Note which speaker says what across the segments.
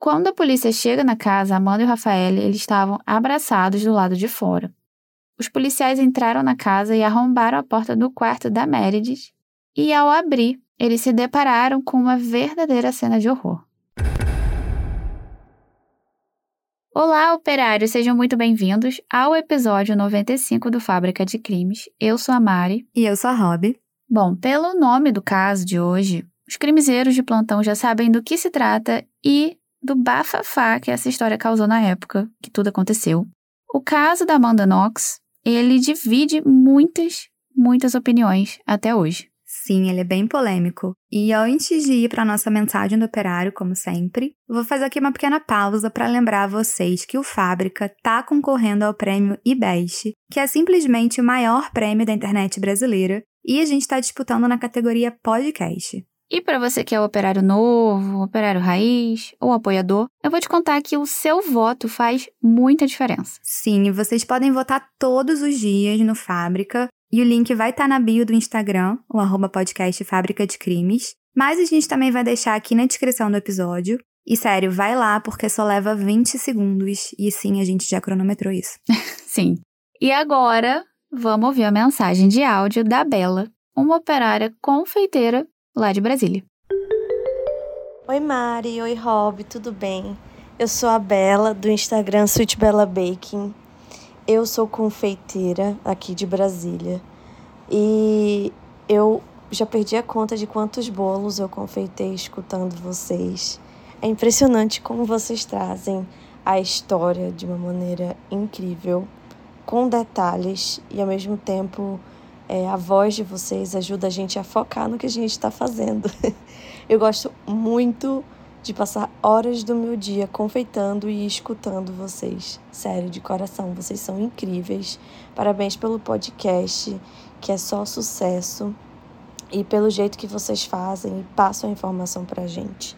Speaker 1: Quando a polícia chega na casa, Amanda e o Rafael eles estavam abraçados do lado de fora. Os policiais entraram na casa e arrombaram a porta do quarto da Meredith, e ao abrir, eles se depararam com uma verdadeira cena de horror. Olá, operários, sejam muito bem-vindos ao episódio 95 do Fábrica de Crimes. Eu sou a Mari.
Speaker 2: E eu sou a Rob.
Speaker 1: Bom, pelo nome do caso de hoje, os crimezeiros de plantão já sabem do que se trata e do bafafá que essa história causou na época que tudo aconteceu. O caso da Amanda Knox, ele divide muitas, muitas opiniões até hoje.
Speaker 2: Sim, ele é bem polêmico. E antes de ir para nossa mensagem do operário, como sempre, vou fazer aqui uma pequena pausa para lembrar a vocês que o Fábrica está concorrendo ao prêmio IBEST, que é simplesmente o maior prêmio da internet brasileira, e a gente está disputando na categoria podcast.
Speaker 1: E para você que é operário novo, operário raiz ou apoiador, eu vou te contar que o seu voto faz muita diferença.
Speaker 2: Sim, vocês podem votar todos os dias no Fábrica e o link vai estar tá na bio do Instagram, o arroba podcast Fábrica de Crimes. Mas a gente também vai deixar aqui na descrição do episódio. E sério, vai lá porque só leva 20 segundos. E sim, a gente já cronometrou isso.
Speaker 1: sim. E agora, vamos ouvir a mensagem de áudio da Bela, uma operária confeiteira lá de Brasília.
Speaker 3: Oi Mari, oi Rob, tudo bem? Eu sou a Bela do Instagram Sweet Bella Baking eu sou confeiteira aqui de Brasília e eu já perdi a conta de quantos bolos eu confeitei escutando vocês. É impressionante como vocês trazem a história de uma maneira incrível, com detalhes e ao mesmo tempo é, a voz de vocês ajuda a gente a focar no que a gente está fazendo. eu gosto muito de passar horas do meu dia confeitando e escutando vocês. Sério, de coração, vocês são incríveis. Parabéns pelo podcast, que é só sucesso, e pelo jeito que vocês fazem e passam a informação pra gente.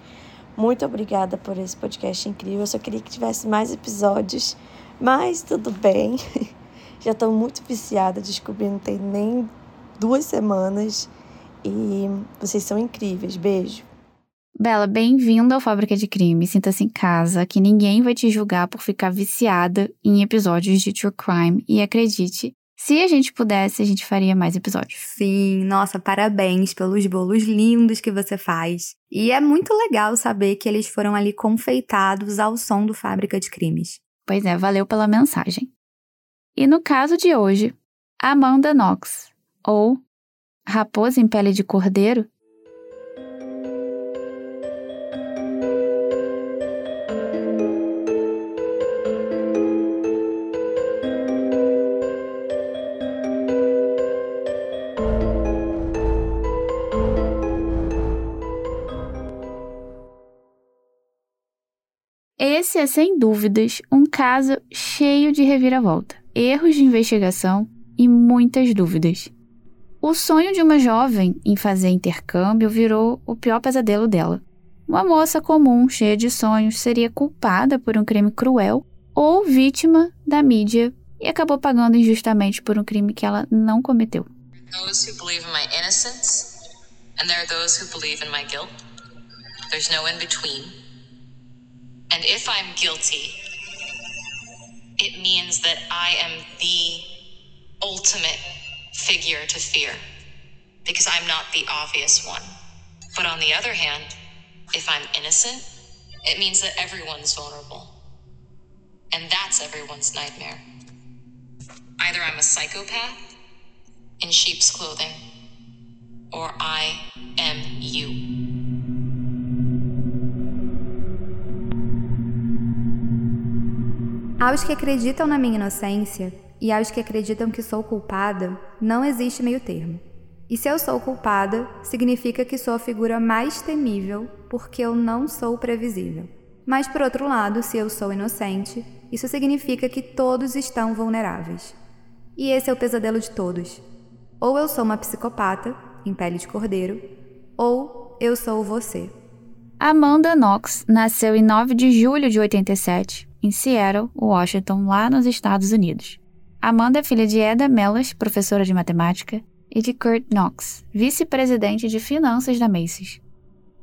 Speaker 3: Muito obrigada por esse podcast incrível. Eu só queria que tivesse mais episódios, mas tudo bem. Já estou muito viciada, descobri não tem nem duas semanas. E vocês são incríveis. Beijo.
Speaker 1: Bela, bem-vinda ao Fábrica de Crime. Sinta-se em casa, que ninguém vai te julgar por ficar viciada em episódios de True Crime. E acredite, se a gente pudesse, a gente faria mais episódios.
Speaker 2: Sim, nossa, parabéns pelos bolos lindos que você faz. E é muito legal saber que eles foram ali confeitados ao som do Fábrica de Crimes.
Speaker 1: Pois é, valeu pela mensagem. E no caso de hoje, Amanda Knox, ou Raposa em Pele de Cordeiro, Esse é, sem dúvidas, um caso cheio de reviravolta, erros de investigação e muitas dúvidas. O sonho de uma jovem em fazer intercâmbio virou o pior pesadelo dela. Uma moça comum, cheia de sonhos, seria culpada por um crime cruel ou vítima da mídia e acabou pagando injustamente por um crime que ela não cometeu. Those who believe in my innocence and there are those who believe in my guilt. There's no in between. And if I'm guilty, it means that I am the ultimate figure to fear because I'm not the obvious one. But on the other hand, if I'm innocent, it means that everyone's vulnerable. And that's everyone's nightmare. Either I'm a psychopath in sheep's clothing, or I am you.
Speaker 2: Aos que acreditam na minha inocência e aos que acreditam que sou culpada, não existe meio termo. E se eu sou culpada, significa que sou a figura mais temível porque eu não sou previsível. Mas por outro lado, se eu sou inocente, isso significa que todos estão vulneráveis. E esse é o pesadelo de todos. Ou eu sou uma psicopata, em pele de cordeiro, ou eu sou você.
Speaker 1: Amanda Knox nasceu em 9 de julho de 87 em Seattle, Washington, lá nos Estados Unidos. Amanda é filha de Eda Mellas, professora de matemática, e de Kurt Knox, vice-presidente de finanças da Macy's.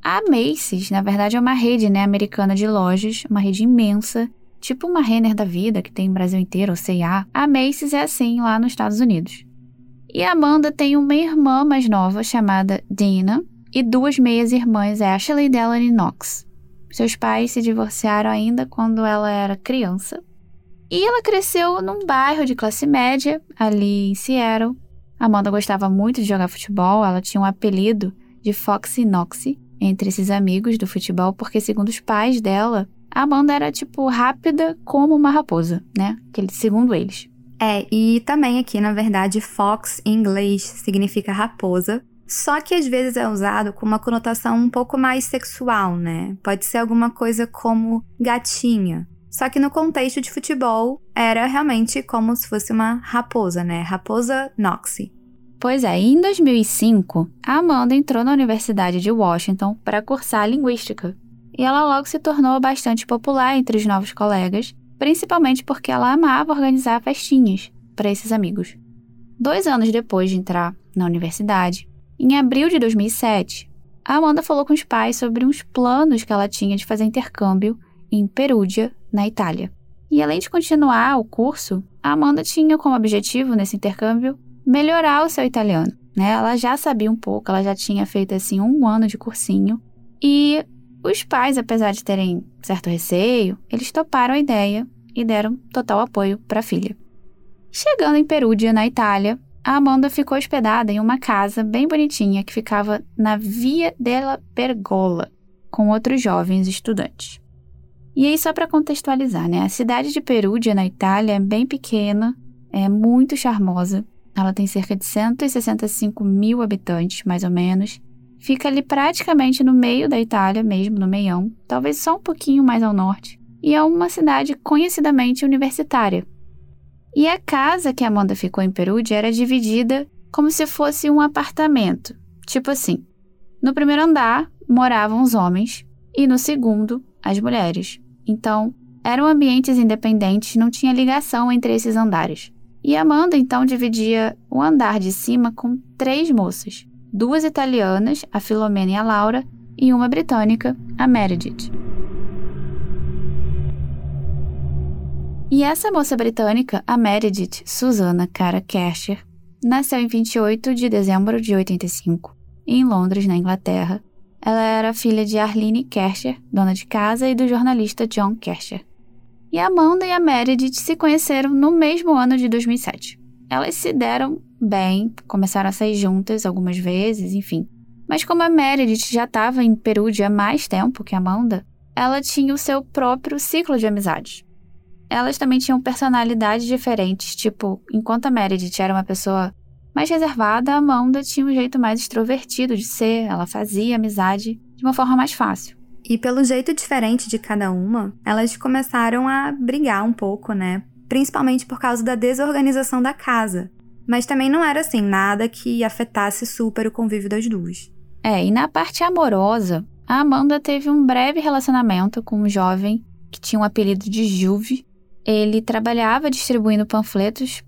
Speaker 1: A Macy's, na verdade, é uma rede né, americana de lojas, uma rede imensa, tipo uma Renner da vida, que tem no Brasil inteiro, ou C&A. A Macy's é assim lá nos Estados Unidos. E Amanda tem uma irmã mais nova chamada Dina e duas meias-irmãs, Ashley e Delaney Knox. Seus pais se divorciaram ainda quando ela era criança. E ela cresceu num bairro de classe média, ali em Seattle. Amanda gostava muito de jogar futebol, ela tinha um apelido de Foxy Noxy entre esses amigos do futebol, porque, segundo os pais dela, a Amanda era, tipo, rápida como uma raposa, né? segundo eles.
Speaker 2: É, e também aqui, na verdade, fox em inglês significa raposa, só que às vezes é usado com uma conotação um pouco mais sexual, né? Pode ser alguma coisa como gatinha. Só que no contexto de futebol era realmente como se fosse uma raposa, né? Raposa Noxie.
Speaker 1: Pois é, em 2005, a Amanda entrou na Universidade de Washington para cursar linguística. E ela logo se tornou bastante popular entre os novos colegas principalmente porque ela amava organizar festinhas para esses amigos. Dois anos depois de entrar na universidade, em abril de 2007, a Amanda falou com os pais sobre uns planos que ela tinha de fazer intercâmbio em Perúdia, na Itália. E além de continuar o curso, a Amanda tinha como objetivo nesse intercâmbio melhorar o seu italiano. Né? Ela já sabia um pouco, ela já tinha feito assim um ano de cursinho e os pais, apesar de terem certo receio, eles toparam a ideia e deram total apoio para a filha. Chegando em Perúdia, na Itália, a Amanda ficou hospedada em uma casa bem bonitinha que ficava na Via della Pergola, com outros jovens estudantes. E aí, só para contextualizar, né? A cidade de Perúdia, na Itália, é bem pequena, é muito charmosa. Ela tem cerca de 165 mil habitantes, mais ou menos, Fica ali praticamente no meio da Itália, mesmo no meião, talvez só um pouquinho mais ao norte, e é uma cidade conhecidamente universitária. E a casa que Amanda ficou em Perugia era dividida como se fosse um apartamento, tipo assim. No primeiro andar moravam os homens e no segundo as mulheres. Então, eram ambientes independentes, não tinha ligação entre esses andares. E Amanda então dividia o andar de cima com três moças duas italianas, a Filomena e a Laura, e uma britânica, a Meredith. E essa moça britânica, a Meredith Susanna Cara Casher, nasceu em 28 de dezembro de 85, em Londres, na Inglaterra. Ela era filha de Arlene Kercher, dona de casa, e do jornalista John Kercher. E Amanda e a Meredith se conheceram no mesmo ano de 2007. Elas se deram bem, começaram a sair juntas algumas vezes, enfim. Mas como a Meredith já estava em Perúdia há mais tempo que a Amanda, ela tinha o seu próprio ciclo de amizades. Elas também tinham personalidades diferentes, tipo, enquanto a Meredith era uma pessoa mais reservada, a Amanda tinha um jeito mais extrovertido de ser, ela fazia amizade de uma forma mais fácil.
Speaker 2: E pelo jeito diferente de cada uma, elas começaram a brigar um pouco, né? Principalmente por causa da desorganização da casa. Mas também não era assim, nada que afetasse super o convívio das duas.
Speaker 1: É, e na parte amorosa, a Amanda teve um breve relacionamento com um jovem que tinha um apelido de Juve. Ele trabalhava distribuindo panfletos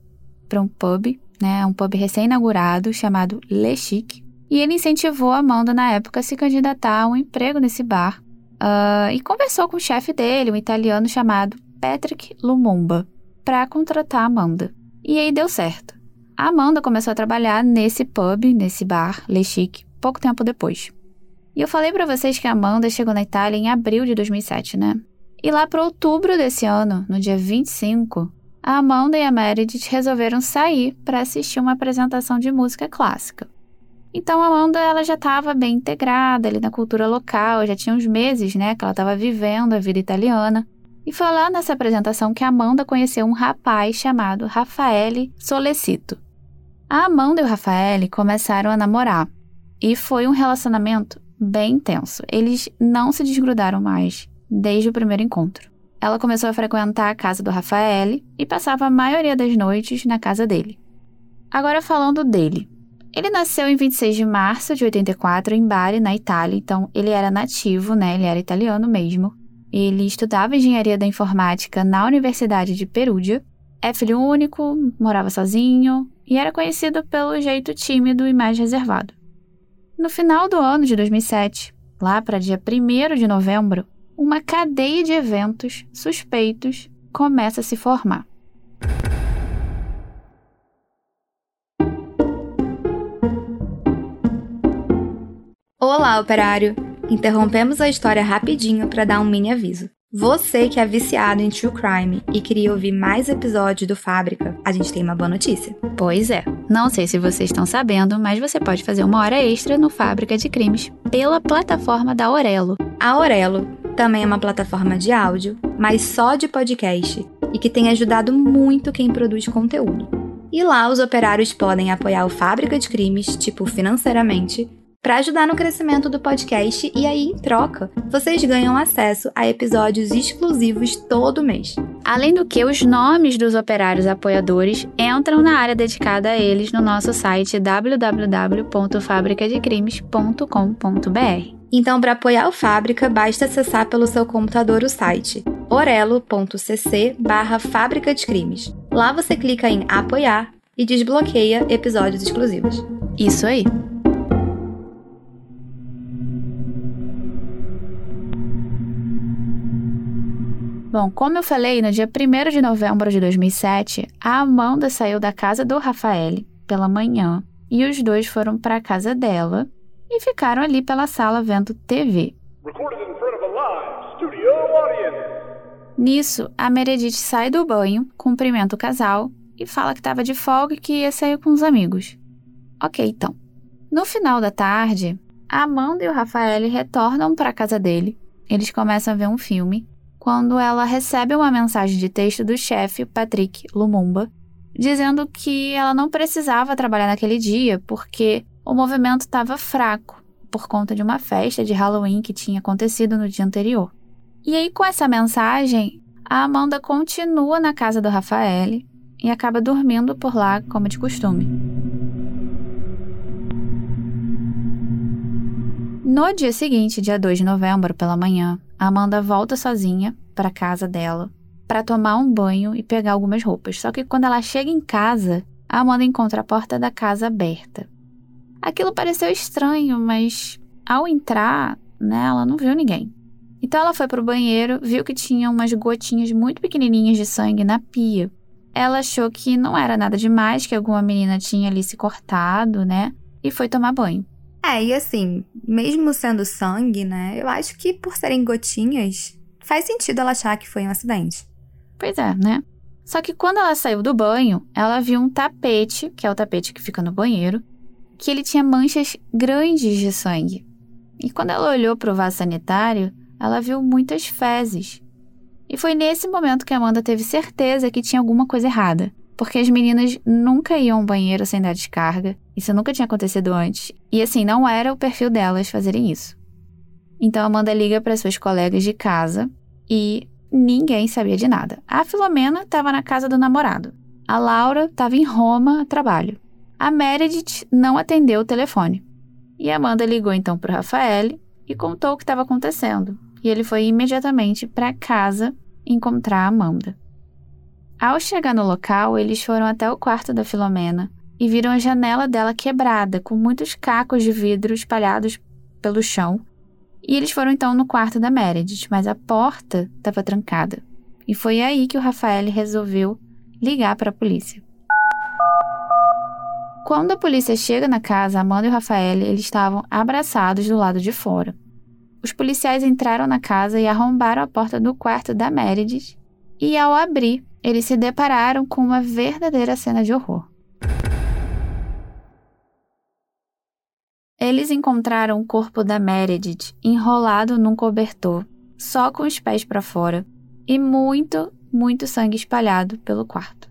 Speaker 1: para um pub, né, um pub recém-inaugurado chamado Le Chic. E ele incentivou a Amanda na época a se candidatar a um emprego nesse bar uh, e conversou com o chefe dele, um italiano chamado Patrick Lumumba, para contratar a Amanda. E aí deu certo. A Amanda começou a trabalhar nesse pub, nesse bar, Le Chic, pouco tempo depois. E eu falei para vocês que a Amanda chegou na Itália em abril de 2007, né? E lá para outubro desse ano, no dia 25, a Amanda e a Meredith resolveram sair para assistir uma apresentação de música clássica. Então a Amanda ela já estava bem integrada ali na cultura local, já tinha uns meses, né, que ela estava vivendo a vida italiana. E foi lá nessa apresentação que a Amanda conheceu um rapaz chamado Raffaele Solecito. A Amanda e o Rafael começaram a namorar e foi um relacionamento bem intenso. Eles não se desgrudaram mais desde o primeiro encontro. Ela começou a frequentar a casa do Rafael e passava a maioria das noites na casa dele. Agora falando dele. Ele nasceu em 26 de março de 84 em Bari, na Itália, então ele era nativo, né? Ele era italiano mesmo. Ele estudava engenharia da informática na Universidade de Perugia. É filho único, morava sozinho, e era conhecido pelo jeito tímido e mais reservado. No final do ano de 2007, lá para dia 1 de novembro, uma cadeia de eventos suspeitos começa a se formar.
Speaker 2: Olá, operário! Interrompemos a história rapidinho para dar um mini aviso. Você que é viciado em true crime e queria ouvir mais episódios do Fábrica, a gente tem uma boa notícia.
Speaker 1: Pois é. Não sei se vocês estão sabendo, mas você pode fazer uma hora extra no Fábrica de Crimes pela plataforma da Aurelo.
Speaker 2: A Aurelo também é uma plataforma de áudio, mas só de podcast, e que tem ajudado muito quem produz conteúdo. E lá os operários podem apoiar o Fábrica de Crimes, tipo financeiramente, para ajudar no crescimento do podcast e aí, em troca, vocês ganham acesso a episódios exclusivos todo mês.
Speaker 1: Além do que, os nomes dos operários apoiadores entram na área dedicada a eles no nosso site www.fabricadecrimes.com.br.
Speaker 2: Então, para apoiar o Fábrica, basta acessar pelo seu computador o site orelo.cc barra Fábrica de Crimes. Lá você clica em apoiar e desbloqueia episódios exclusivos.
Speaker 1: Isso aí! Bom, como eu falei, no dia 1 de novembro de 2007, a Amanda saiu da casa do Rafael pela manhã e os dois foram para a casa dela e ficaram ali pela sala vendo TV. Nisso, a Meredith sai do banho, cumprimenta o casal e fala que estava de folga e que ia sair com os amigos. Ok, então. No final da tarde, a Amanda e o Rafael retornam para a casa dele. Eles começam a ver um filme quando ela recebe uma mensagem de texto do chefe, Patrick Lumumba, dizendo que ela não precisava trabalhar naquele dia porque o movimento estava fraco por conta de uma festa de Halloween que tinha acontecido no dia anterior. E aí, com essa mensagem, a Amanda continua na casa do Rafael e acaba dormindo por lá, como de costume. No dia seguinte, dia 2 de novembro, pela manhã, a Amanda volta sozinha para casa dela para tomar um banho e pegar algumas roupas. Só que quando ela chega em casa, a Amanda encontra a porta da casa aberta. Aquilo pareceu estranho, mas ao entrar, né, ela não viu ninguém. Então ela foi para o banheiro, viu que tinha umas gotinhas muito pequenininhas de sangue na pia. Ela achou que não era nada demais, que alguma menina tinha ali se cortado, né? E foi tomar banho.
Speaker 2: É, e assim, mesmo sendo sangue, né? Eu acho que por serem gotinhas, faz sentido ela achar que foi um acidente.
Speaker 1: Pois é, né? Só que quando ela saiu do banho, ela viu um tapete, que é o tapete que fica no banheiro, que ele tinha manchas grandes de sangue. E quando ela olhou para o vaso sanitário, ela viu muitas fezes. E foi nesse momento que Amanda teve certeza que tinha alguma coisa errada porque as meninas nunca iam ao banheiro sem dar descarga. Isso nunca tinha acontecido antes. E assim, não era o perfil delas fazerem isso. Então Amanda liga para suas colegas de casa e ninguém sabia de nada. A Filomena estava na casa do namorado. A Laura estava em Roma a trabalho. A Meredith não atendeu o telefone. E Amanda ligou então para Rafael e contou o que estava acontecendo. E ele foi imediatamente para casa encontrar Amanda. Ao chegar no local, eles foram até o quarto da Filomena e viram a janela dela quebrada, com muitos cacos de vidro espalhados pelo chão. E eles foram então no quarto da Meredith, mas a porta estava trancada. E foi aí que o Rafael resolveu ligar para a polícia. Quando a polícia chega na casa, Amanda e o Rafael eles estavam abraçados do lado de fora. Os policiais entraram na casa e arrombaram a porta do quarto da Meredith. E ao abrir, eles se depararam com uma verdadeira cena de horror. Eles encontraram o corpo da Meredith enrolado num cobertor, só com os pés para fora, e muito, muito sangue espalhado pelo quarto.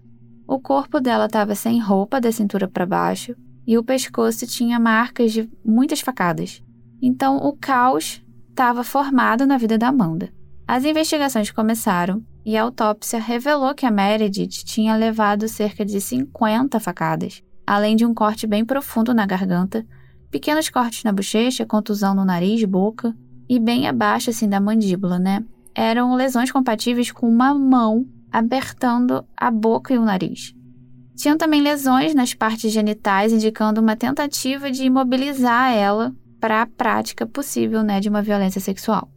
Speaker 1: O corpo dela estava sem roupa da cintura para baixo e o pescoço tinha marcas de muitas facadas. Então o caos estava formado na vida da Amanda. As investigações começaram e a autópsia revelou que a Meredith tinha levado cerca de 50 facadas, além de um corte bem profundo na garganta, pequenos cortes na bochecha, contusão no nariz, boca e bem abaixo assim da mandíbula, né? Eram lesões compatíveis com uma mão apertando a boca e o nariz. Tinham também lesões nas partes genitais, indicando uma tentativa de imobilizar ela para a prática possível né, de uma violência sexual.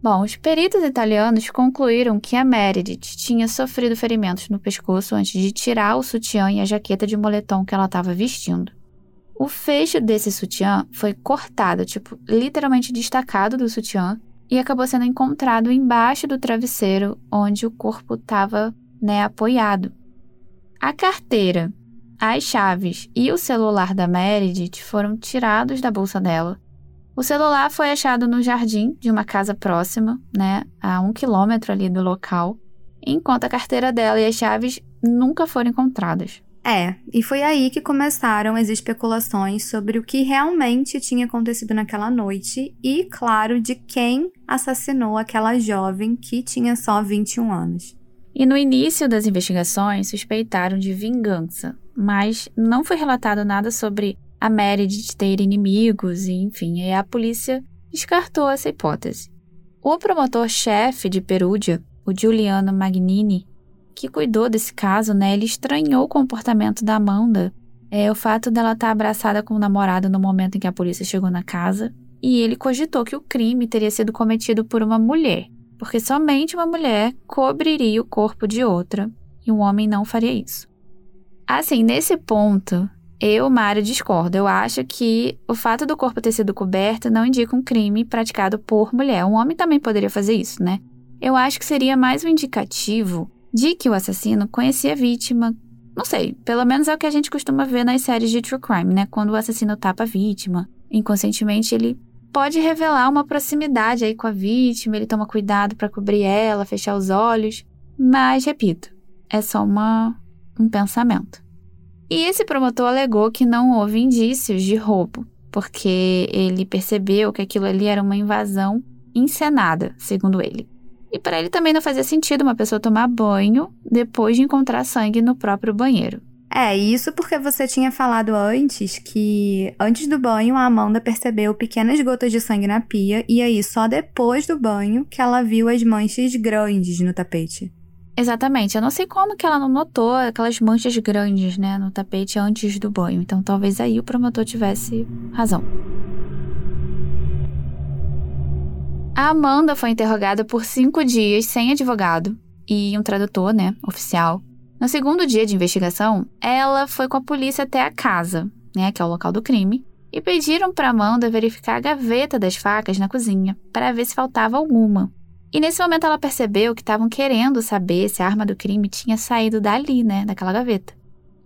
Speaker 1: Bom, os peritos italianos concluíram que a Meredith tinha sofrido ferimentos no pescoço antes de tirar o sutiã e a jaqueta de moletom que ela estava vestindo. O fecho desse sutiã foi cortado, tipo, literalmente destacado do sutiã, e acabou sendo encontrado embaixo do travesseiro onde o corpo estava né, apoiado. A carteira, as chaves e o celular da Meredith foram tirados da bolsa dela. O celular foi achado no jardim de uma casa próxima, né, a um quilômetro ali do local, enquanto a carteira dela e as chaves nunca foram encontradas.
Speaker 2: É, e foi aí que começaram as especulações sobre o que realmente tinha acontecido naquela noite e, claro, de quem assassinou aquela jovem que tinha só 21 anos.
Speaker 1: E no início das investigações, suspeitaram de vingança, mas não foi relatado nada sobre a Meredith ter inimigos e, enfim, aí a polícia descartou essa hipótese. O promotor-chefe de Perúdia, o Giuliano Magnini, que cuidou desse caso, né, ele estranhou o comportamento da Amanda, é, o fato dela estar abraçada com o namorado no momento em que a polícia chegou na casa, e ele cogitou que o crime teria sido cometido por uma mulher, porque somente uma mulher cobriria o corpo de outra, e um homem não faria isso. Assim, nesse ponto, eu, Mário, discordo. Eu acho que o fato do corpo ter sido coberto não indica um crime praticado por mulher. Um homem também poderia fazer isso, né? Eu acho que seria mais um indicativo de que o assassino conhecia a vítima. Não sei, pelo menos é o que a gente costuma ver nas séries de true crime, né? Quando o assassino tapa a vítima, inconscientemente ele pode revelar uma proximidade aí com a vítima, ele toma cuidado para cobrir ela, fechar os olhos. Mas, repito, é só uma, um pensamento. E esse promotor alegou que não houve indícios de roubo, porque ele percebeu que aquilo ali era uma invasão encenada, segundo ele. E para ele também não fazia sentido uma pessoa tomar banho depois de encontrar sangue no próprio banheiro.
Speaker 2: É, isso porque você tinha falado antes que antes do banho a Amanda percebeu pequenas gotas de sangue na pia e aí só depois do banho que ela viu as manchas grandes no tapete.
Speaker 1: Exatamente. Eu não sei como que ela não notou aquelas manchas grandes, né, no tapete antes do banho. Então talvez aí o promotor tivesse razão. A Amanda foi interrogada por cinco dias sem advogado e um tradutor, né, oficial. No segundo dia de investigação, ela foi com a polícia até a casa, né, que é o local do crime, e pediram para Amanda verificar a gaveta das facas na cozinha para ver se faltava alguma. E nesse momento ela percebeu que estavam querendo saber se a arma do crime tinha saído dali, né, daquela gaveta.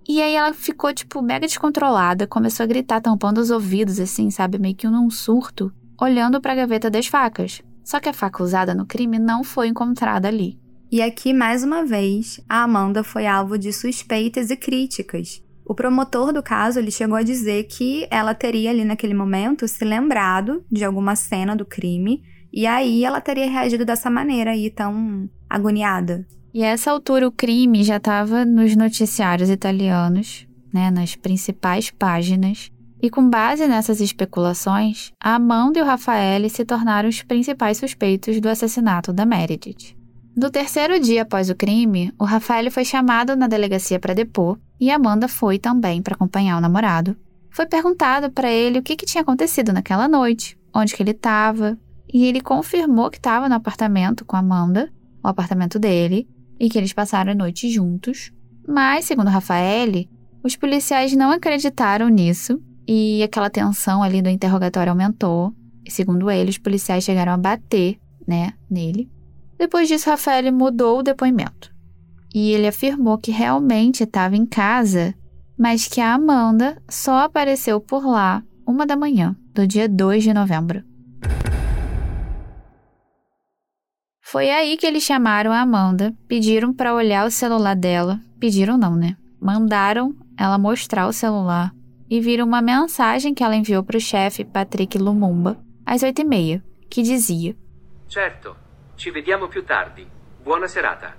Speaker 1: E aí ela ficou, tipo, mega descontrolada, começou a gritar, tampando os ouvidos, assim, sabe, meio que num surto olhando para a gaveta das facas. Só que a faca usada no crime não foi encontrada ali.
Speaker 2: E aqui, mais uma vez, a Amanda foi alvo de suspeitas e críticas. O promotor do caso ele chegou a dizer que ela teria ali naquele momento se lembrado de alguma cena do crime e aí ela teria reagido dessa maneira aí tão agoniada.
Speaker 1: E a essa altura o crime já estava nos noticiários italianos, né, nas principais páginas, e com base nessas especulações, Amanda e o Rafael se tornaram os principais suspeitos do assassinato da Meredith. No terceiro dia após o crime, o Rafael foi chamado na delegacia para depor e Amanda foi também para acompanhar o namorado. Foi perguntado para ele o que, que tinha acontecido naquela noite, onde que ele estava, e ele confirmou que estava no apartamento com Amanda, o apartamento dele, e que eles passaram a noite juntos. Mas, segundo Rafael, os policiais não acreditaram nisso e aquela tensão ali do interrogatório aumentou. E segundo ele, os policiais chegaram a bater, né, nele. Depois disso, Rafael mudou o depoimento. E ele afirmou que realmente estava em casa, mas que a Amanda só apareceu por lá uma da manhã, do dia 2 de novembro. Foi aí que eles chamaram a Amanda, pediram para olhar o celular dela. Pediram não, né? Mandaram ela mostrar o celular e viram uma mensagem que ela enviou para o chefe Patrick Lumumba às oito e meia, que dizia:
Speaker 4: Certo, ci vediamo più tardi. Buona serata.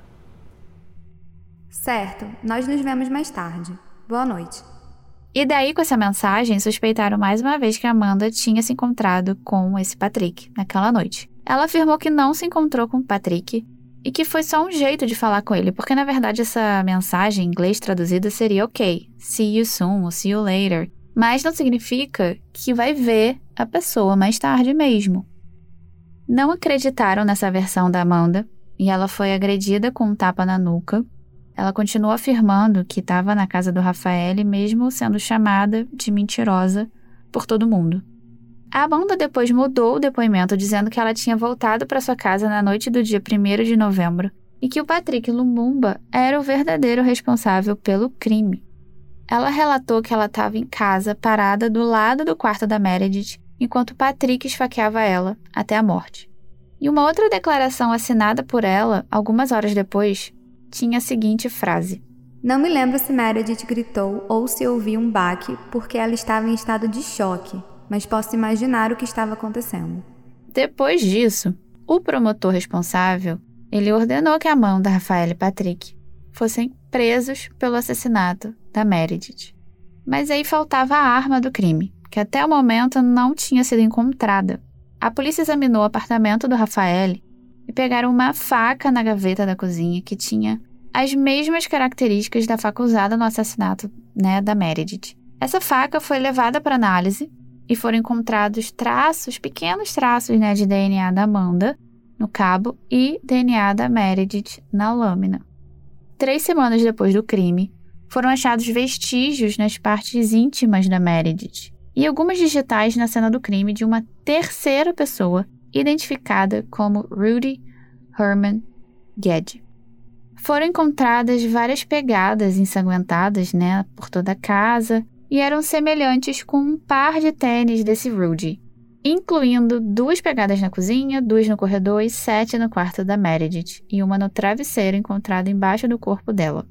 Speaker 2: Certo, nós nos vemos mais tarde. Boa noite.
Speaker 1: E daí, com essa mensagem, suspeitaram mais uma vez que Amanda tinha se encontrado com esse Patrick naquela noite. Ela afirmou que não se encontrou com Patrick e que foi só um jeito de falar com ele, porque na verdade essa mensagem em inglês traduzida seria ok, see you soon ou see you later, mas não significa que vai ver a pessoa mais tarde mesmo. Não acreditaram nessa versão da Amanda e ela foi agredida com um tapa na nuca. Ela continuou afirmando que estava na casa do Rafael, mesmo sendo chamada de mentirosa por todo mundo. A Amanda depois mudou o depoimento, dizendo que ela tinha voltado para sua casa na noite do dia 1 de novembro e que o Patrick Lumumba era o verdadeiro responsável pelo crime. Ela relatou que ela estava em casa, parada do lado do quarto da Meredith, enquanto Patrick esfaqueava ela até a morte. E uma outra declaração assinada por ela, algumas horas depois, tinha a seguinte frase:
Speaker 2: Não me lembro se Meredith gritou ou se ouvi um baque, porque ela estava em estado de choque, mas posso imaginar o que estava acontecendo.
Speaker 1: Depois disso, o promotor responsável, ele ordenou que a mão da Rafael e Patrick fossem presos pelo assassinato da Meredith. Mas aí faltava a arma do crime, que até o momento não tinha sido encontrada. A polícia examinou o apartamento do Rafael e pegaram uma faca na gaveta da cozinha que tinha as mesmas características da faca usada no assassinato né, da Meredith. Essa faca foi levada para análise e foram encontrados traços, pequenos traços né, de DNA da Amanda no cabo e DNA da Meredith na lâmina. Três semanas depois do crime, foram achados vestígios nas partes íntimas da Meredith e algumas digitais na cena do crime de uma terceira pessoa identificada como Rudy Herman Gedde. Foram encontradas várias pegadas ensanguentadas né, por toda a casa e eram semelhantes com um par de tênis desse Rudy, incluindo duas pegadas na cozinha, duas no corredor e sete no quarto da Meredith, e uma no travesseiro encontrado embaixo do corpo dela.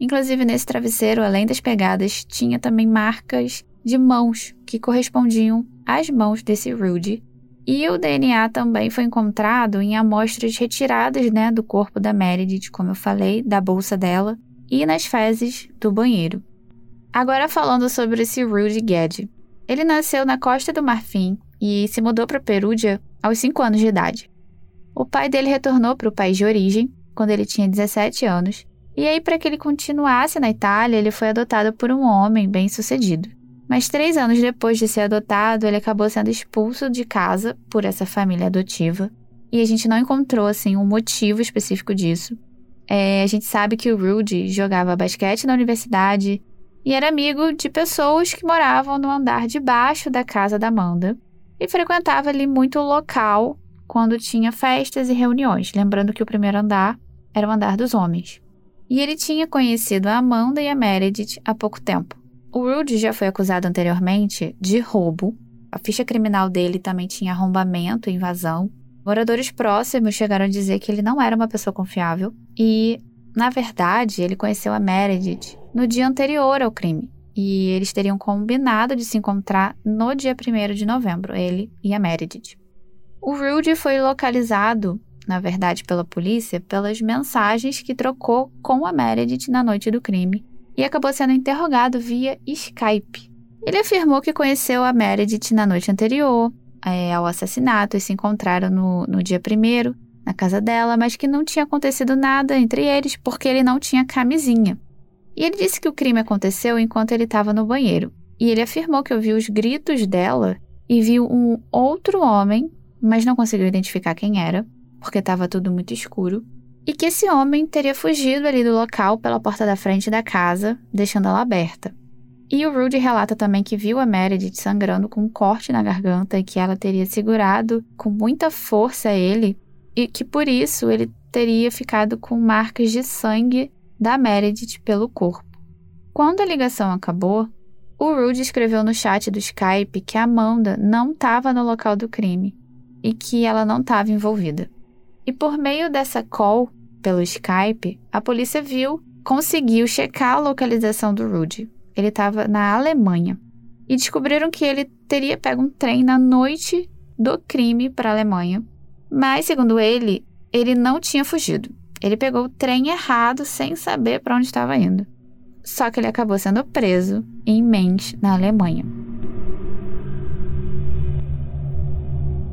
Speaker 1: Inclusive, nesse travesseiro, além das pegadas, tinha também marcas de mãos que correspondiam às mãos desse Rudy. E o DNA também foi encontrado em amostras retiradas né, do corpo da Meredith, como eu falei, da bolsa dela, e nas fezes do banheiro. Agora falando sobre esse Rudy Gedde. Ele nasceu na Costa do Marfim e se mudou para Perúdia aos 5 anos de idade. O pai dele retornou para o país de origem quando ele tinha 17 anos, e aí para que ele continuasse na Itália, ele foi adotado por um homem bem-sucedido. Mas três anos depois de ser adotado, ele acabou sendo expulso de casa por essa família adotiva. E a gente não encontrou, assim, um motivo específico disso. É, a gente sabe que o Rudy jogava basquete na universidade, e era amigo de pessoas que moravam no andar de baixo da casa da Amanda e frequentava ali muito o local quando tinha festas e reuniões, lembrando que o primeiro andar era o andar dos homens. E ele tinha conhecido a Amanda e a Meredith há pouco tempo. O Rudy já foi acusado anteriormente de roubo. A ficha criminal dele também tinha arrombamento e invasão. Moradores próximos chegaram a dizer que ele não era uma pessoa confiável e, na verdade, ele conheceu a Meredith no dia anterior ao crime. E eles teriam combinado de se encontrar no dia 1 de novembro, ele e a Meredith. O Rudy foi localizado, na verdade, pela polícia, pelas mensagens que trocou com a Meredith na noite do crime e acabou sendo interrogado via Skype. Ele afirmou que conheceu a Meredith na noite anterior é, ao assassinato e se encontraram no, no dia 1 na casa dela, mas que não tinha acontecido nada entre eles porque ele não tinha camisinha. E ele disse que o crime aconteceu enquanto ele estava no banheiro. E ele afirmou que ouviu os gritos dela e viu um outro homem, mas não conseguiu identificar quem era, porque estava tudo muito escuro. E que esse homem teria fugido ali do local pela porta da frente da casa, deixando ela aberta. E o Rudy relata também que viu a Meredith sangrando com um corte na garganta e que ela teria segurado com muita força ele e que por isso ele teria ficado com marcas de sangue da Meredith pelo corpo. Quando a ligação acabou, o Rude escreveu no chat do Skype que Amanda não estava no local do crime e que ela não estava envolvida. E por meio dessa call pelo Skype, a polícia viu, conseguiu checar a localização do Rude. Ele estava na Alemanha e descobriram que ele teria pego um trem na noite do crime para a Alemanha. Mas, segundo ele, ele não tinha fugido. Ele pegou o trem errado sem saber para onde estava indo. Só que ele acabou sendo preso em Mainz, na Alemanha.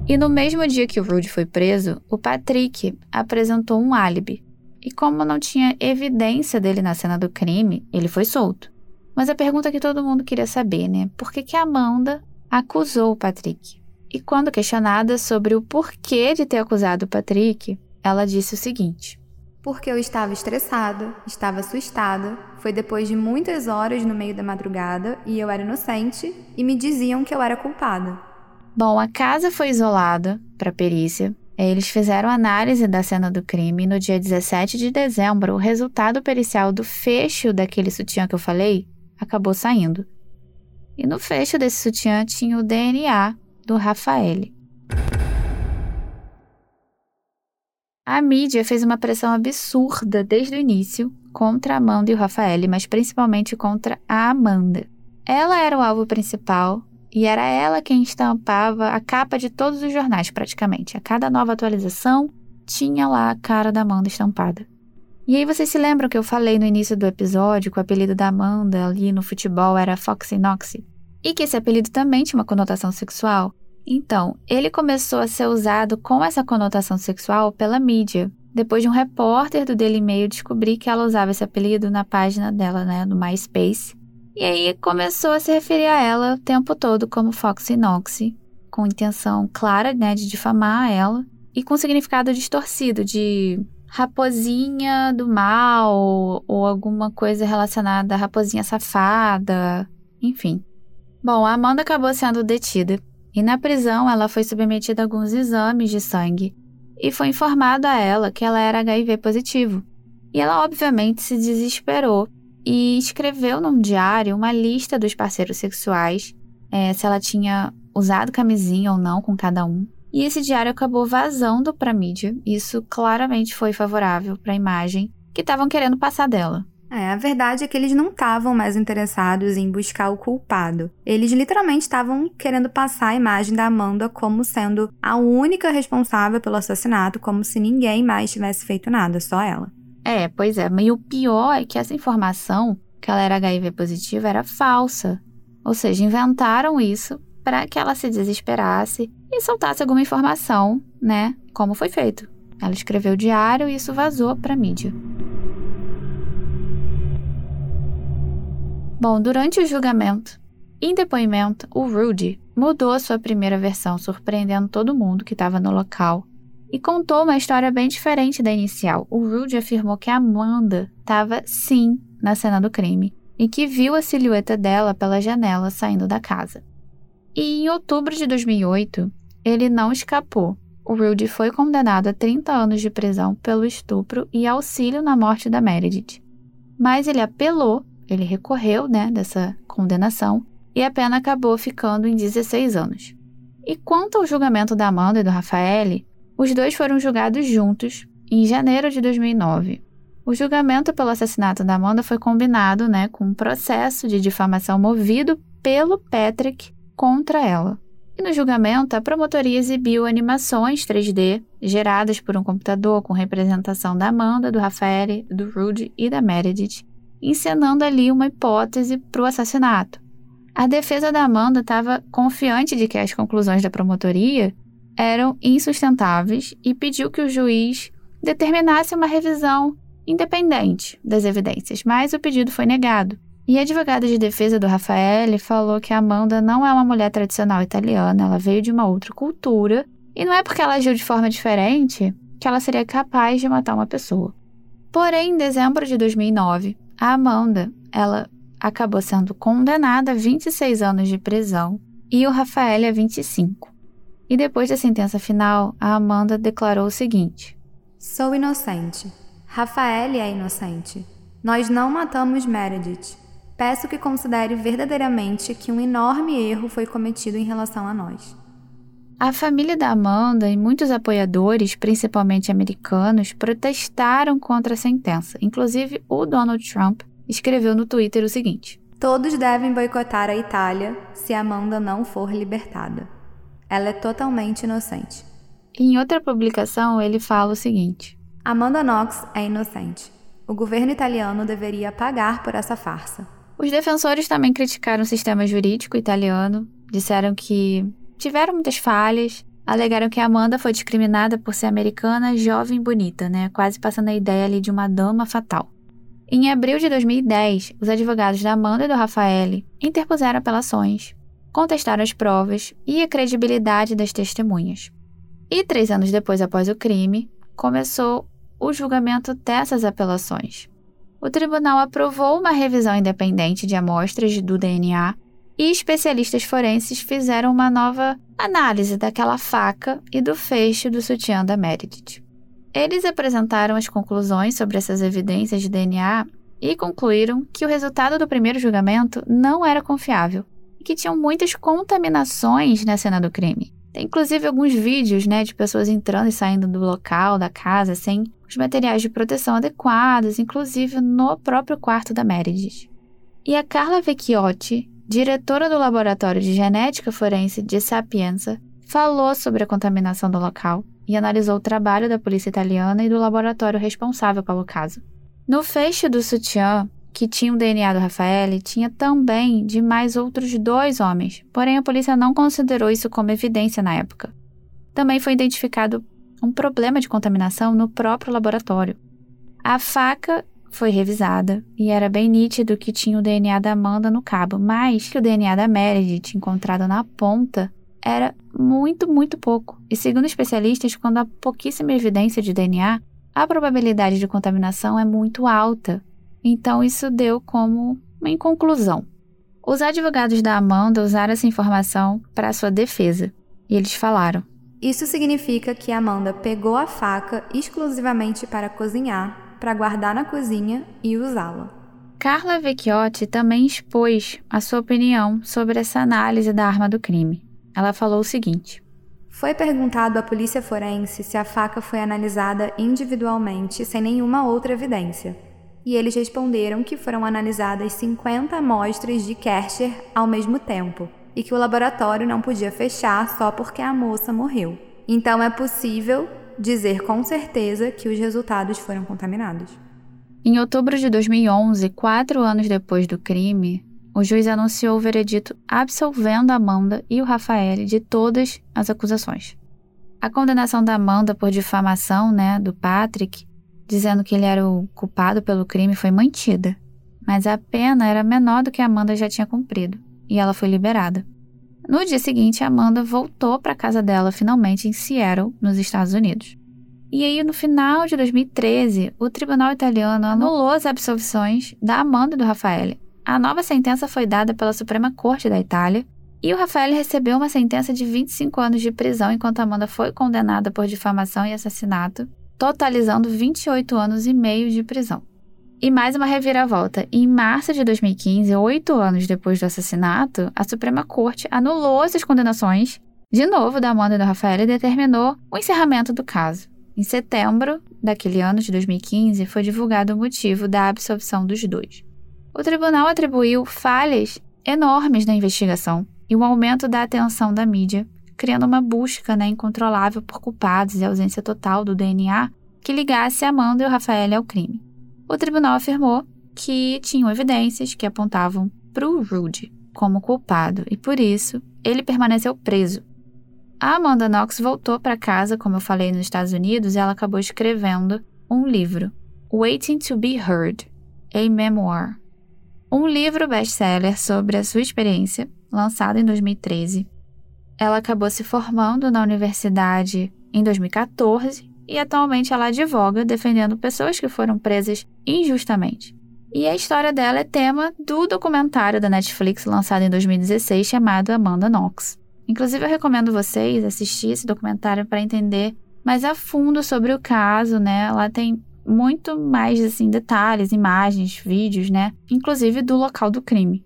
Speaker 1: E no mesmo dia que o Rude foi preso, o Patrick apresentou um álibi. E como não tinha evidência dele na cena do crime, ele foi solto. Mas a pergunta que todo mundo queria saber, né? Por que, que Amanda acusou o Patrick. E quando questionada sobre o porquê de ter acusado o Patrick, ela disse o seguinte:
Speaker 2: Porque eu estava estressada, estava assustada, foi depois de muitas horas no meio da madrugada e eu era inocente e me diziam que eu era culpada.
Speaker 1: Bom, a casa foi isolada para perícia. Eles fizeram análise da cena do crime e no dia 17 de dezembro, o resultado pericial do fecho daquele sutiã que eu falei acabou saindo. E no fecho desse sutiã tinha o DNA do Rafael. A mídia fez uma pressão absurda desde o início contra a Amanda e o Rafael, mas principalmente contra a Amanda. Ela era o alvo principal e era ela quem estampava a capa de todos os jornais, praticamente. A cada nova atualização tinha lá a cara da Amanda estampada. E aí vocês se lembram que eu falei no início do episódio que o apelido da Amanda ali no futebol era Foxy Noxy? E que esse apelido também tinha uma conotação sexual? Então, ele começou a ser usado com essa conotação sexual pela mídia, depois de um repórter do Daily Mail descobrir que ela usava esse apelido na página dela, né, no MySpace. E aí começou a se referir a ela o tempo todo como Foxy Noxy, com intenção clara, né, de difamar ela e com significado distorcido de raposinha do mal ou alguma coisa relacionada à raposinha safada, enfim. Bom, a Amanda acabou sendo detida e na prisão ela foi submetida a alguns exames de sangue e foi informado a ela que ela era HIV positivo. E ela obviamente se desesperou e escreveu num diário uma lista dos parceiros sexuais, é, se ela tinha usado camisinha ou não com cada um. E esse diário acabou vazando para mídia. Isso claramente foi favorável para a imagem que estavam querendo passar dela.
Speaker 2: É, a verdade é que eles não estavam mais interessados em buscar o culpado. Eles literalmente estavam querendo passar a imagem da Amanda como sendo a única responsável pelo assassinato, como se ninguém mais tivesse feito nada, só ela.
Speaker 1: É, pois é. E o pior é que essa informação, que ela era HIV positiva, era falsa. Ou seja, inventaram isso para que ela se desesperasse e soltasse alguma informação, né? Como foi feito. Ela escreveu o diário e isso vazou para mídia. Bom, durante o julgamento, em depoimento, o Rudy mudou a sua primeira versão, surpreendendo todo mundo que estava no local e contou uma história bem diferente da inicial. O Rudy afirmou que Amanda estava sim na cena do crime e que viu a silhueta dela pela janela saindo da casa. E em outubro de 2008, ele não escapou. O Rudy foi condenado a 30 anos de prisão pelo estupro e auxílio na morte da Meredith. Mas ele apelou, ele recorreu né, dessa condenação e a pena acabou ficando em 16 anos. E quanto ao julgamento da Amanda e do Rafael, os dois foram julgados juntos em janeiro de 2009. O julgamento pelo assassinato da Amanda foi combinado né, com um processo de difamação movido pelo Patrick contra ela. E no julgamento, a promotoria exibiu animações 3D geradas por um computador com representação da Amanda, do Rafael, do Rudy e da Meredith, encenando ali uma hipótese para o assassinato. A defesa da Amanda estava confiante de que as conclusões da promotoria eram insustentáveis e pediu que o juiz determinasse uma revisão independente das evidências, mas o pedido foi negado. E a advogada de defesa do Rafael falou que a Amanda não é uma mulher tradicional italiana, ela veio de uma outra cultura, e não é porque ela agiu de forma diferente que ela seria capaz de matar uma pessoa. Porém, em dezembro de 2009, a Amanda, ela acabou sendo condenada a 26 anos de prisão e o Rafael a 25. E depois da sentença final, a Amanda declarou o seguinte:
Speaker 2: Sou inocente. Rafael é inocente. Nós não matamos Meredith. Peço que considere verdadeiramente que um enorme erro foi cometido em relação a nós.
Speaker 1: A família da Amanda e muitos apoiadores, principalmente americanos, protestaram contra a sentença. Inclusive, o Donald Trump escreveu no Twitter o seguinte:
Speaker 2: Todos devem boicotar a Itália se Amanda não for libertada. Ela é totalmente inocente.
Speaker 1: Em outra publicação, ele fala o seguinte:
Speaker 2: Amanda Knox é inocente. O governo italiano deveria pagar por essa farsa.
Speaker 1: Os defensores também criticaram o sistema jurídico italiano, disseram que tiveram muitas falhas, alegaram que Amanda foi discriminada por ser americana, jovem e bonita, né? Quase passando a ideia ali de uma dama fatal. Em abril de 2010, os advogados da Amanda e do Rafael interpuseram apelações contestaram as provas e a credibilidade das testemunhas. E três anos depois, após o crime, começou o julgamento dessas apelações. O tribunal aprovou uma revisão independente de amostras do DNA e especialistas forenses fizeram uma nova análise daquela faca e do fecho do sutiã da Meredith. Eles apresentaram as conclusões sobre essas evidências de DNA e concluíram que o resultado do primeiro julgamento não era confiável e que tinham muitas contaminações na cena do crime. Tem inclusive alguns vídeos né, de pessoas entrando e saindo do local, da casa, sem os materiais de proteção adequados, inclusive no próprio quarto da Meredith. E a Carla Vecchiotti, diretora do Laboratório de Genética Forense de Sapienza, falou sobre a contaminação do local e analisou o trabalho da polícia italiana e do laboratório responsável pelo caso. No fecho do sutiã, que tinha o DNA do Rafael, tinha também de mais outros dois homens, porém a polícia não considerou isso como evidência na época. Também foi identificado um problema de contaminação no próprio laboratório. A faca foi revisada e era bem nítido que tinha o DNA da Amanda no cabo, mas que o DNA da Meredith encontrado na ponta era muito, muito pouco. E segundo especialistas, quando há pouquíssima evidência de DNA, a probabilidade de contaminação é muito alta. Então isso deu como uma inconclusão. Os advogados da Amanda usaram essa informação para sua defesa. E eles falaram:
Speaker 2: Isso significa que Amanda pegou a faca exclusivamente para cozinhar para guardar na cozinha e usá-la.
Speaker 1: Carla Vecchiotti também expôs a sua opinião sobre essa análise da arma do crime. Ela falou o seguinte:
Speaker 2: Foi perguntado à polícia forense se a faca foi analisada individualmente sem nenhuma outra evidência. E eles responderam que foram analisadas 50 amostras de Kercher ao mesmo tempo e que o laboratório não podia fechar só porque a moça morreu. Então é possível dizer com certeza que os resultados foram contaminados.
Speaker 1: Em outubro de 2011, quatro anos depois do crime, o juiz anunciou o veredito absolvendo Amanda e o Rafael de todas as acusações. A condenação da Amanda por difamação, né, do Patrick, dizendo que ele era o culpado pelo crime, foi mantida, mas a pena era menor do que a Amanda já tinha cumprido, e ela foi liberada. No dia seguinte, Amanda voltou para a casa dela finalmente em Seattle, nos Estados Unidos. E aí, no final de 2013, o tribunal italiano anulou as absolvições da Amanda e do Rafael. A nova sentença foi dada pela Suprema Corte da Itália e o Rafael recebeu uma sentença de 25 anos de prisão enquanto Amanda foi condenada por difamação e assassinato, totalizando 28 anos e meio de prisão. E mais uma reviravolta. Em março de 2015, oito anos depois do assassinato, a Suprema Corte anulou essas condenações, de novo, da Amanda e do Rafael e determinou o encerramento do caso. Em setembro daquele ano de 2015, foi divulgado o motivo da absolvição dos dois. O tribunal atribuiu falhas enormes na investigação e o aumento da atenção da mídia, criando uma busca né, incontrolável por culpados e ausência total do DNA que ligasse Amanda e o Rafael ao crime o tribunal afirmou que tinham evidências que apontavam para o Rude como culpado e, por isso, ele permaneceu preso. A Amanda Knox voltou para casa, como eu falei, nos Estados Unidos, e ela acabou escrevendo um livro, Waiting to Be Heard, a Memoir. Um livro best-seller sobre a sua experiência, lançado em 2013. Ela acabou se formando na universidade em 2014 e atualmente ela advoga defendendo pessoas que foram presas injustamente. E a história dela é tema do documentário da Netflix lançado em 2016 chamado Amanda Knox. Inclusive eu recomendo vocês assistir esse documentário para entender mais a fundo sobre o caso, né? Lá tem muito mais assim detalhes, imagens, vídeos, né? Inclusive do local do crime.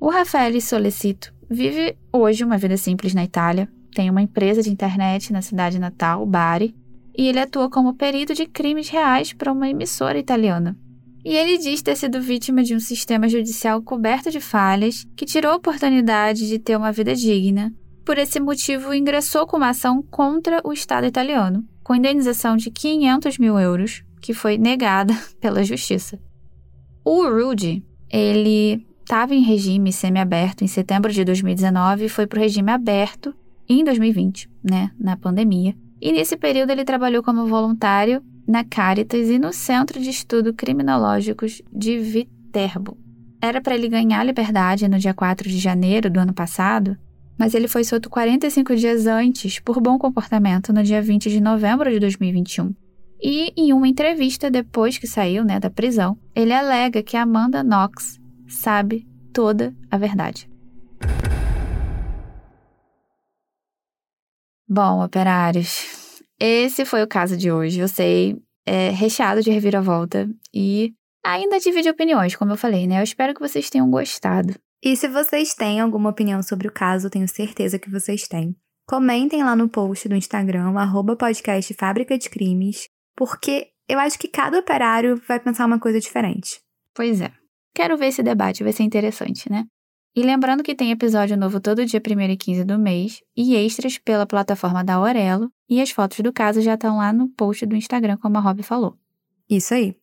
Speaker 1: O Rafael Solicito vive hoje uma vida simples na Itália. Tem uma empresa de internet na cidade natal, Bari, e ele atua como perito de crimes reais para uma emissora italiana. E ele diz ter sido vítima de um sistema judicial coberto de falhas que tirou a oportunidade de ter uma vida digna. Por esse motivo, ingressou com uma ação contra o Estado italiano, com indenização de 500 mil euros, que foi negada pela justiça. O Rudy, ele estava em regime semiaberto em setembro de 2019 e foi para o regime aberto em 2020, né, na pandemia. E nesse período ele trabalhou como voluntário na Caritas e no Centro de Estudo Criminológicos de Viterbo. Era para ele ganhar liberdade no dia 4 de janeiro do ano passado, mas ele foi solto 45 dias antes por bom comportamento no dia 20 de novembro de 2021. E em uma entrevista depois que saiu, né, da prisão, ele alega que Amanda Knox sabe toda a verdade. Bom, operários, esse foi o caso de hoje. Eu sei, é recheado de reviravolta e ainda divide opiniões, como eu falei, né? Eu espero que vocês tenham gostado.
Speaker 2: E se vocês têm alguma opinião sobre o caso, tenho certeza que vocês têm. Comentem lá no post do Instagram, arroba podcast Fábrica de Crimes, porque eu acho que cada operário vai pensar uma coisa diferente.
Speaker 1: Pois é. Quero ver esse debate, vai ser interessante, né? E lembrando que tem episódio novo todo dia 1 e 15 do mês e extras pela plataforma da Aurelo, e as fotos do caso já estão lá no post do Instagram, como a Rob falou.
Speaker 2: Isso aí.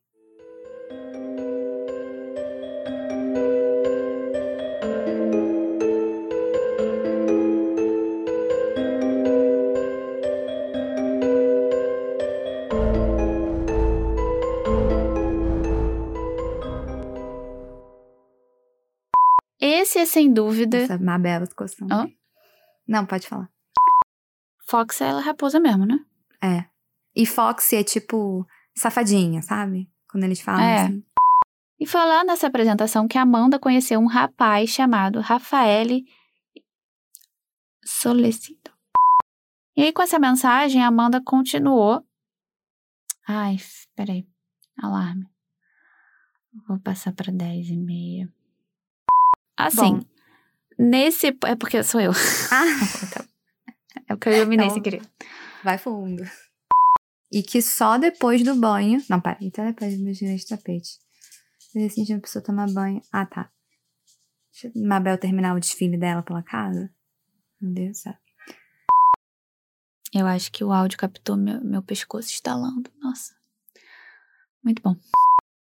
Speaker 1: É sem dúvida.
Speaker 2: Essa Mabela ficou assim.
Speaker 1: Hã?
Speaker 2: Não, pode falar.
Speaker 1: Fox ela é raposa mesmo, né?
Speaker 2: É. E Foxy é tipo safadinha, sabe? Quando eles falam
Speaker 1: É.
Speaker 2: assim.
Speaker 1: E lá nessa apresentação que a Amanda conheceu um rapaz chamado Rafael Solecito. E aí, com essa mensagem, a Amanda continuou. Ai, peraí. Alarme. Vou passar para 10 e meia. Assim,
Speaker 2: Bom.
Speaker 1: nesse. É porque sou eu.
Speaker 2: Ah,
Speaker 1: É porque eu iluminei
Speaker 2: Então-
Speaker 1: sem querer.
Speaker 2: vai fundo. E que só depois do banho. Não, peraí, até depois do girei de tapete. Eu senti a pessoa tomar banho. Ah, tá. Deixa a Mabel terminar o desfile dela pela casa. Meu Deus do céu.
Speaker 1: Eu acho que o áudio captou meu, meu pescoço estalando. Nossa. Muito bom.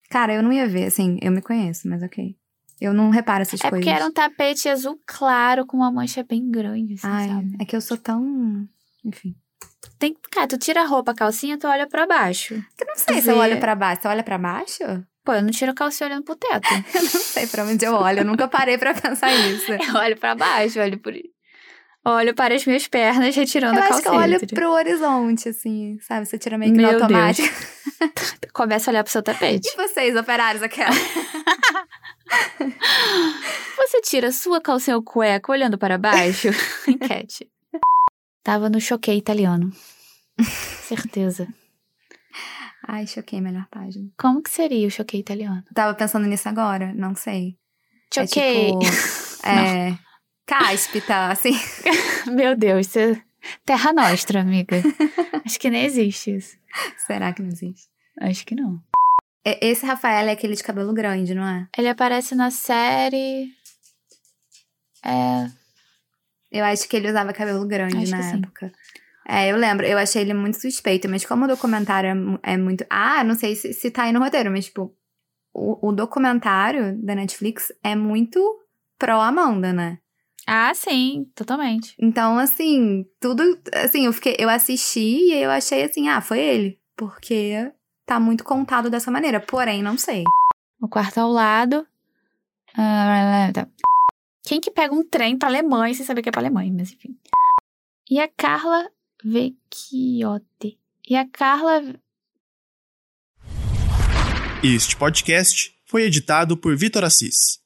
Speaker 2: Cara, eu não ia ver, assim, eu me conheço, mas ok. Eu não reparo essas
Speaker 1: É
Speaker 2: coisas.
Speaker 1: porque era um tapete azul claro com uma mancha bem grande, assim,
Speaker 2: Ai,
Speaker 1: sabe?
Speaker 2: é que eu sou tão. Enfim.
Speaker 1: Tem, cara, tu tira a roupa, a calcinha, tu olha pra baixo.
Speaker 2: Eu não sei se eu
Speaker 1: Ver-
Speaker 2: olho pra baixo. Você olha pra baixo?
Speaker 1: Pô, eu não tiro a calcinha olhando pro teto.
Speaker 2: Eu não sei pra onde eu olho. Eu nunca parei pra pensar nisso.
Speaker 1: eu olho pra baixo, olho por... Olho para as minhas pernas, retirando
Speaker 2: Eu
Speaker 1: a
Speaker 2: acho
Speaker 1: calcinha.
Speaker 2: que eu olho pro horizonte, assim, sabe? Você tira meio que
Speaker 1: Meu
Speaker 2: automático.
Speaker 1: Começa a olhar pro seu tapete.
Speaker 2: E vocês, operários, aquela?
Speaker 1: Você tira sua calcinha ou cueca olhando para baixo? Enquete. Tava no choquei italiano. Certeza.
Speaker 2: Ai, choquei, melhor página.
Speaker 1: Como que seria o choquei italiano?
Speaker 2: Tava pensando nisso agora, não sei.
Speaker 1: Choquei.
Speaker 2: É tipo. É. Cáspita, assim.
Speaker 1: Meu Deus, você... Terra Nostra, amiga. Acho que nem existe isso.
Speaker 2: Será que não existe?
Speaker 1: Acho que não.
Speaker 2: É, Esse Rafael é aquele de cabelo grande, não é?
Speaker 1: Ele aparece na série. É.
Speaker 2: Eu acho que ele usava cabelo grande
Speaker 1: Acho
Speaker 2: na
Speaker 1: que sim.
Speaker 2: época. É, eu lembro, eu achei ele muito suspeito, mas como o documentário é, é muito. Ah, não sei se, se tá aí no roteiro, mas, tipo, o, o documentário da Netflix é muito pró-Amanda, né?
Speaker 1: Ah, sim, totalmente.
Speaker 2: Então, assim, tudo. Assim, eu fiquei. Eu assisti e eu achei assim, ah, foi ele. Porque tá muito contado dessa maneira. Porém, não sei.
Speaker 1: O quarto ao lado. Ah, tá. Quem que pega um trem pra Alemanha sem saber que é pra Alemanha, mas enfim. E a Carla Vecchiotti. E a Carla.
Speaker 5: Este podcast foi editado por Vitor Assis.